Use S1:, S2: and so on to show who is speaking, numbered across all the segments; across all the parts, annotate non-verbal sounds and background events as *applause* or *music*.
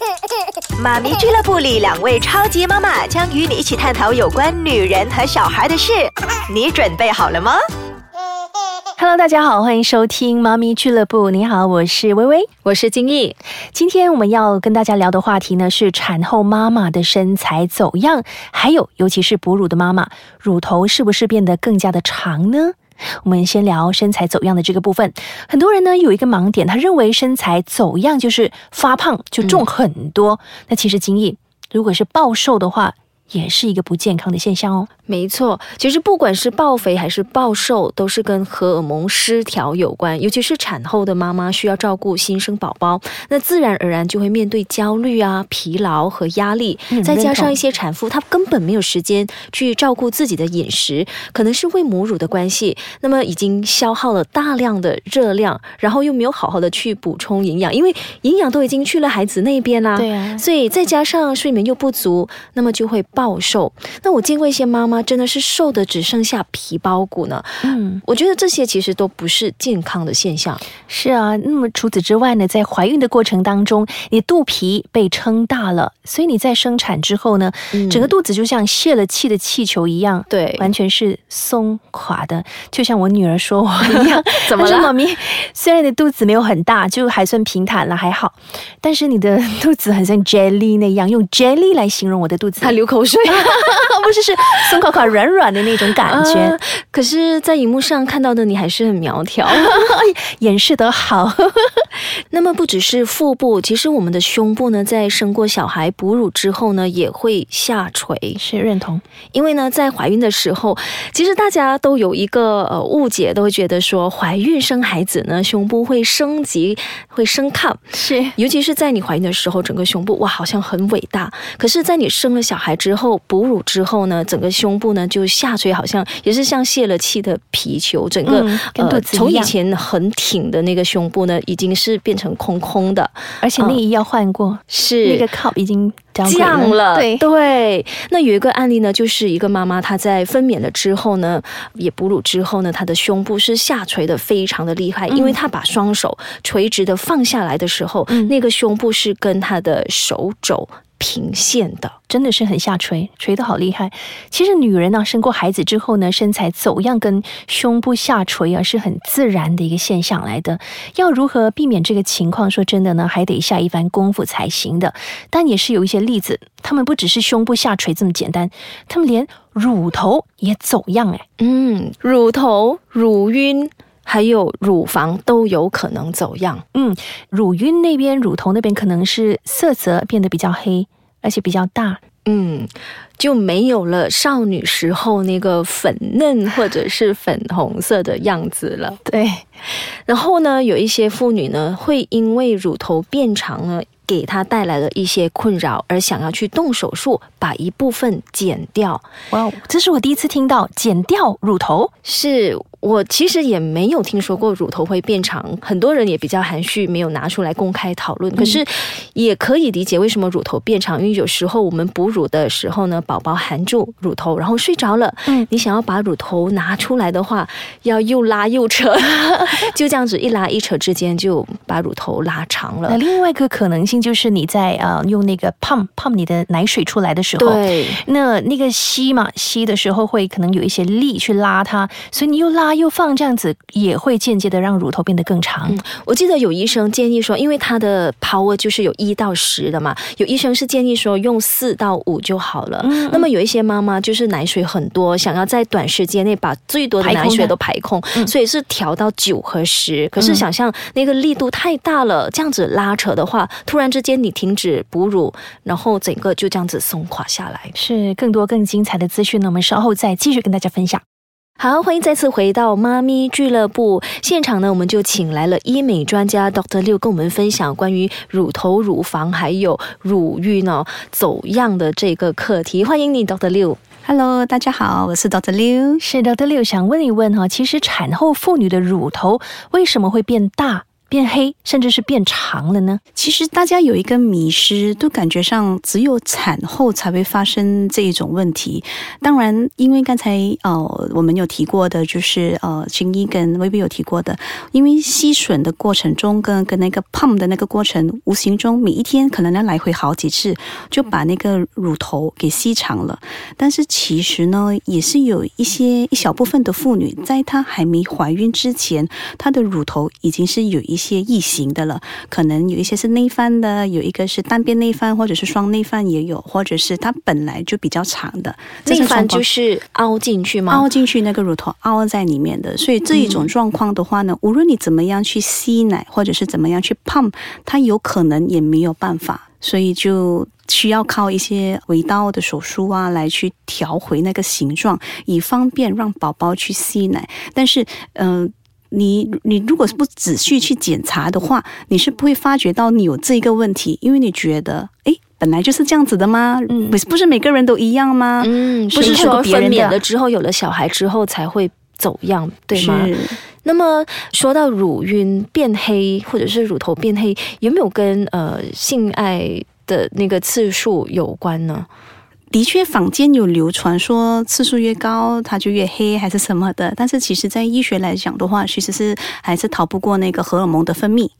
S1: *laughs* 妈咪俱乐部里，两位超级妈妈将与你一起探讨有关女人和小孩的事。*laughs* 你准备好了吗
S2: ？Hello，大家好，欢迎收听妈咪俱乐部。你好，我是微微，
S3: 我是金毅。
S2: 今天我们要跟大家聊的话题呢，是产后妈妈的身材走样，还有尤其是哺乳的妈妈，乳头是不是变得更加的长呢？我们先聊身材走样的这个部分。很多人呢有一个盲点，他认为身材走样就是发胖，就重很多。那其实金毅，如果是暴瘦的话。也是一个不健康的现象哦。
S3: 没错，其实不管是暴肥还是暴瘦，都是跟荷尔蒙失调有关。尤其是产后的妈妈需要照顾新生宝宝，那自然而然就会面对焦虑啊、疲劳和压力。再加上一些产妇，她根本没有时间去照顾自己的饮食，可能是喂母乳的关系，那么已经消耗了大量的热量，然后又没有好好的去补充营养，因为营养都已经去了孩子那边啦。
S2: 对啊，
S3: 所以再加上睡眠又不足，那么就会。暴瘦，那我见过一些妈妈真的是瘦的只剩下皮包骨呢。嗯，我觉得这些其实都不是健康的现象。
S2: 是啊，那么除此之外呢，在怀孕的过程当中，你肚皮被撑大了，所以你在生产之后呢，整个肚子就像泄了气的气球一样，
S3: 对，
S2: 完全是松垮的，就像我女儿说我一样。*laughs*
S3: 怎么了，
S2: 妈咪？虽然你的肚子没有很大，就还算平坦了，还好，但是你的肚子很像 jelly 那样，用 jelly 来形容我的肚子，
S3: 他流口水。对，*laughs*
S2: 不是是松垮垮、软软的那种感觉。
S3: 可是，在荧幕上看到的你还是很苗条，*laughs*
S2: 掩饰得好。*laughs*
S3: 那么，不只是腹部，其实我们的胸部呢，在生过小孩、哺乳之后呢，也会下垂。
S2: 是认同，
S3: 因为呢，在怀孕的时候，其实大家都有一个呃误解，都会觉得说，怀孕生孩子呢，胸部会升级，会升抗。
S2: 是，
S3: 尤其是在你怀孕的时候，整个胸部哇，好像很伟大。可是，在你生了小孩之后，哺乳之后呢，整个胸部呢就下垂，好像也是像泄了气的皮球，整个
S2: 呃
S3: 从以前很挺的那个胸部呢，已经是变成空空的，
S2: 而且内衣要换过，
S3: 是。
S2: 那个 cup 已经
S3: 降
S2: 了。
S3: 对。对，那有一个案例呢，就是一个妈妈她在分娩了之后呢，也哺乳之后呢，她的胸部是下垂的非常的厉害，因为她把双手垂直的放下来的时候，那个胸部是跟她的手肘。平线的，
S2: 真的是很下垂，垂的好厉害。其实女人呢，生过孩子之后呢，身材走样跟胸部下垂啊，是很自然的一个现象来的。要如何避免这个情况？说真的呢，还得下一番功夫才行的。但也是有一些例子，他们不只是胸部下垂这么简单，他们连乳头也走样哎。
S3: 嗯，乳头、乳晕还有乳房都有可能走样。
S2: 嗯，乳晕那边、乳头那边可能是色泽变得比较黑。而且比较大，
S3: 嗯，就没有了少女时候那个粉嫩或者是粉红色的样子了。
S2: 对，
S3: 然后呢，有一些妇女呢，会因为乳头变长了，给她带来了一些困扰，而想要去动手术把一部分剪掉。
S2: 哇，这是我第一次听到剪掉乳头
S3: 是。我其实也没有听说过乳头会变长，很多人也比较含蓄，没有拿出来公开讨论。可是也可以理解为什么乳头变长，因为有时候我们哺乳的时候呢，宝宝含住乳头，然后睡着了。嗯，你想要把乳头拿出来的话，要又拉又扯，*laughs* 就这样子一拉一扯之间就把乳头拉长了。
S2: 那另外一个可能性就是你在呃用那个 pump pump 你的奶水出来的时候，
S3: 对，
S2: 那那个吸嘛吸的时候会可能有一些力去拉它，所以你又拉。又放这样子也会间接的让乳头变得更长。
S3: 我记得有医生建议说，因为它的 power 就是有一到十的嘛，有医生是建议说用四到五就好了。那么有一些妈妈就是奶水很多，想要在短时间内把最多的奶水都排空，所以是调到九和十。可是想象那个力度太大了，这样子拉扯的话，突然之间你停止哺乳，然后整个就这样子松垮下来。
S2: 是更多更精彩的资讯呢，我们稍后再继续跟大家分享。
S3: 好，欢迎再次回到妈咪俱乐部现场呢，我们就请来了医美专家 Doctor 六，跟我们分享关于乳头、乳房还有乳晕呢走样的这个课题。欢迎你，Doctor 六。
S4: Hello，大家好，我是 Doctor 六。
S2: 是 Doctor 六，想问一问哈，其实产后妇女的乳头为什么会变大？变黑，甚至是变长了呢？
S4: 其实大家有一个迷失，都感觉上只有产后才会发生这一种问题。当然，因为刚才呃我们有提过的，就是呃青衣跟薇薇有提过的，因为吸吮的过程中跟跟那个 pump 的那个过程，无形中每一天可能要来回好几次，就把那个乳头给吸长了。但是其实呢，也是有一些一小部分的妇女，在她还没怀孕之前，她的乳头已经是有一些异形的了，可能有一些是内翻的，有一个是单边内翻，或者是双内翻也有，或者是它本来就比较长的。
S3: 内翻就是凹进去吗？
S4: 凹进去那个乳头凹在里面的，所以这一种状况的话呢，无论你怎么样去吸奶，或者是怎么样去 pump，它有可能也没有办法，所以就需要靠一些围刀的手术啊，来去调回那个形状，以方便让宝宝去吸奶。但是，嗯。你你如果是不仔细去检查的话，你是不会发觉到你有这一个问题，因为你觉得，哎，本来就是这样子的吗？嗯，不是不是每个人都一样吗？
S3: 嗯，不是说分娩了之后有了小孩之后才会走样，对吗？那么说到乳晕变黑或者是乳头变黑，有没有跟呃性爱的那个次数有关呢？
S4: 的确，坊间有流传说次数越高，它就越黑，还是什么的。但是其实，在医学来讲的话，其实是还是逃不过那个荷尔蒙的分泌。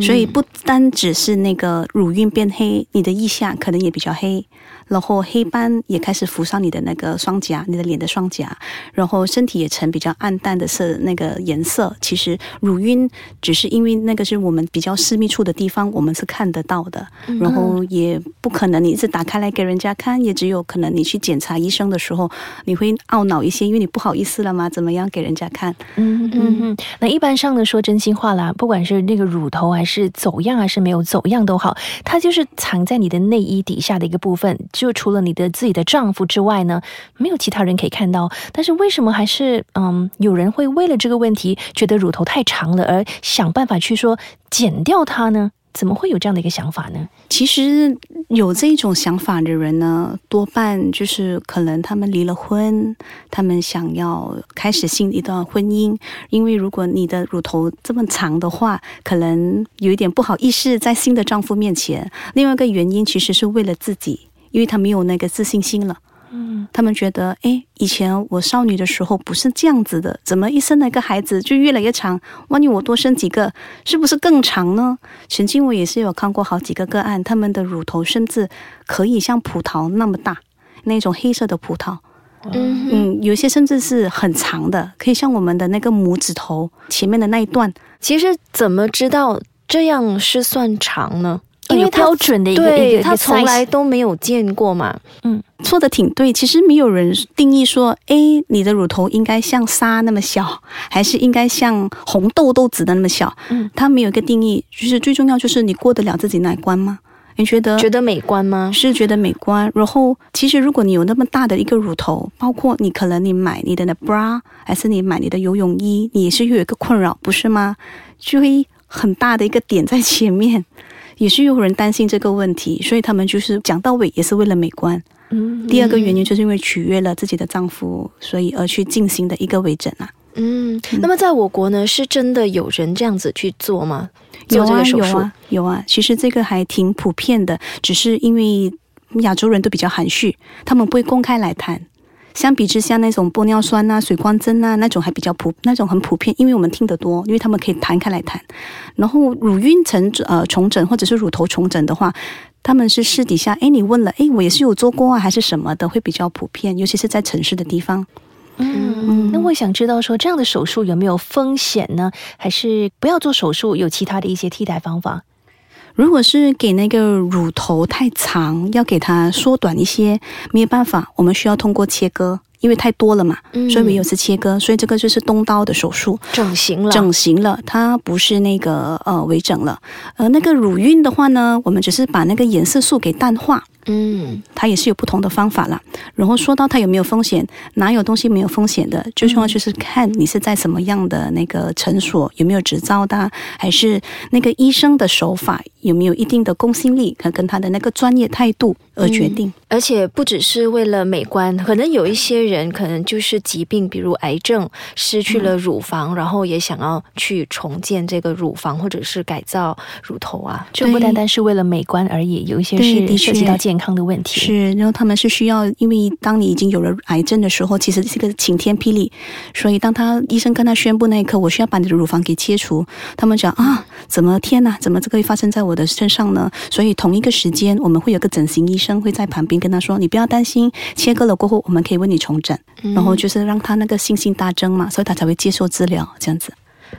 S4: 所以不单只是那个乳晕变黑，你的腋下可能也比较黑。然后黑斑也开始浮上你的那个双颊，你的脸的双颊，然后身体也呈比较暗淡的色那个颜色。其实乳晕只是因为那个是我们比较私密处的地方，我们是看得到的。然后也不可能你一直打开来给人家看，也只有可能你去检查医生的时候，你会懊恼一些，因为你不好意思了吗？怎么样给人家看？
S2: 嗯嗯嗯。那一般上呢，说真心话啦，不管是那个乳头还是走样还是没有走样都好，它就是藏在你的内衣底下的一个部分。就除了你的自己的丈夫之外呢，没有其他人可以看到。但是为什么还是嗯，有人会为了这个问题觉得乳头太长了而想办法去说剪掉它呢？怎么会有这样的一个想法呢？
S4: 其实有这种想法的人呢，多半就是可能他们离了婚，他们想要开始新一段婚姻。因为如果你的乳头这么长的话，可能有一点不好意思在新的丈夫面前。另外一个原因其实是为了自己，因为他没有那个自信心了。嗯，他们觉得，哎，以前我少女的时候不是这样子的，怎么一生了一个孩子就越来越长？万一我多生几个，是不是更长呢？曾经我也是有看过好几个个案，他们的乳头甚至可以像葡萄那么大，那种黑色的葡萄。嗯嗯，有些甚至是很长的，可以像我们的那个拇指头前面的那一段。
S3: 其实怎么知道这样是算长呢？
S2: 因为标准的一个，
S3: 对他从来都没有见过嘛。
S4: 嗯，说的挺对。其实没有人定义说，哎，你的乳头应该像沙那么小，还是应该像红豆豆子的那么小？嗯，他没有一个定义。就是最重要就是你过得了自己那一关吗？你觉得
S3: 觉得美观吗？
S4: 是觉得美观。然后，其实如果你有那么大的一个乳头，包括你可能你买你的那 bra，还是你买你的游泳衣，你也是有一个困扰，不是吗？就会很大的一个点在前面。也是有人担心这个问题，所以他们就是讲到尾也是为了美观。嗯，第二个原因就是因为取悦了自己的丈夫，所以而去进行的一个微整啊。
S3: 嗯，那么在我国呢，是真的有人这样子去做吗？
S4: 有啊，有啊，有啊。其实这个还挺普遍的，只是因为亚洲人都比较含蓄，他们不会公开来谈。相比之下，那种玻尿酸啊、水光针啊，那种还比较普，那种很普遍，因为我们听得多，因为他们可以弹开来谈。然后乳晕成呃重整或者是乳头重整的话，他们是私底下，哎，你问了，哎，我也是有做过啊，还是什么的，会比较普遍，尤其是在城市的地方。
S2: 嗯，那我想知道说这样的手术有没有风险呢？还是不要做手术，有其他的一些替代方法？
S4: 如果是给那个乳头太长，要给它缩短一些，没有办法，我们需要通过切割，因为太多了嘛，所以没有是切割，所以这个就是动刀的手术，
S3: 整形了，
S4: 整形了，它不是那个呃微整了，呃那个乳晕的话呢，我们只是把那个颜色素给淡化。嗯，它也是有不同的方法啦。然后说到它有没有风险，哪有东西没有风险的？最重要就是看你是在什么样的那个诊所，有没有执照的，还是那个医生的手法有没有一定的公信力，和跟他的那个专业态度而决定。
S3: 而且不只是为了美观，可能有一些人可能就是疾病，比如癌症，失去了乳房，然后也想要去重建这个乳房，或者是改造乳头啊。
S2: 就不单单是为了美观而已，有一些是涉及到健康的问题。
S4: 是，然后他们是需要，因为当你已经有了癌症的时候，其实是个晴天霹雳。所以当他医生跟他宣布那一刻，我需要把你的乳房给切除，他们讲啊，怎么天哪，怎么这个会发生在我的身上呢？所以同一个时间，我们会有个整形医生会在旁边跟他说，你不要担心，切割了过后，我们可以为你重整，然后就是让他那个信心大增嘛，所以他才会接受治疗这样子。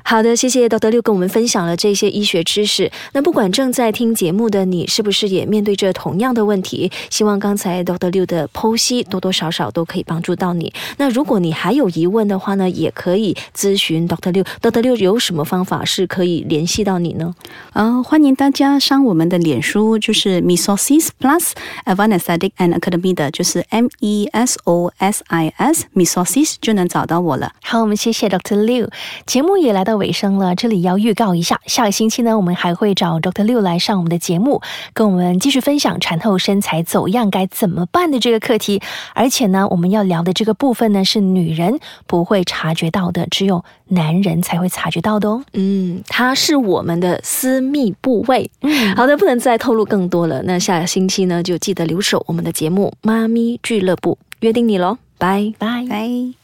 S3: 好的，谢谢 Dr. 六跟我们分享了这些医学知识。那不管正在听节目的你，是不是也面对着同样的问题？希望刚才 Dr. 六的剖析多多少少都可以帮助到你。那如果你还有疑问的话呢，也可以咨询 Dr. 六。Dr. 六有什么方法是可以联系到你呢？
S4: 呃，欢迎大家上我们的脸书，就是 Mesosis Plus Advanced Aesthetic and Academy 的，就是 M E S O S I S Mesosis 就能找到我了。
S2: 好，我们谢谢 Dr. Liu。节目也来到尾声了，这里要预告一下，下个星期呢，我们还会找 Dr. Liu 来上我们的节目，跟我们继续分享产后身材走样该怎么办的这个课题。而且呢，我们要聊的这个部分呢，是女人不会察觉到的，只有男人才会察觉到的哦。
S3: 嗯，它是我们的私密部位。
S2: 嗯，
S3: 好的，不能再透露更多了。那下个星期呢，就记得留守我们的节目《妈咪俱乐部》，约定你喽，拜。
S2: 拜。
S4: 拜。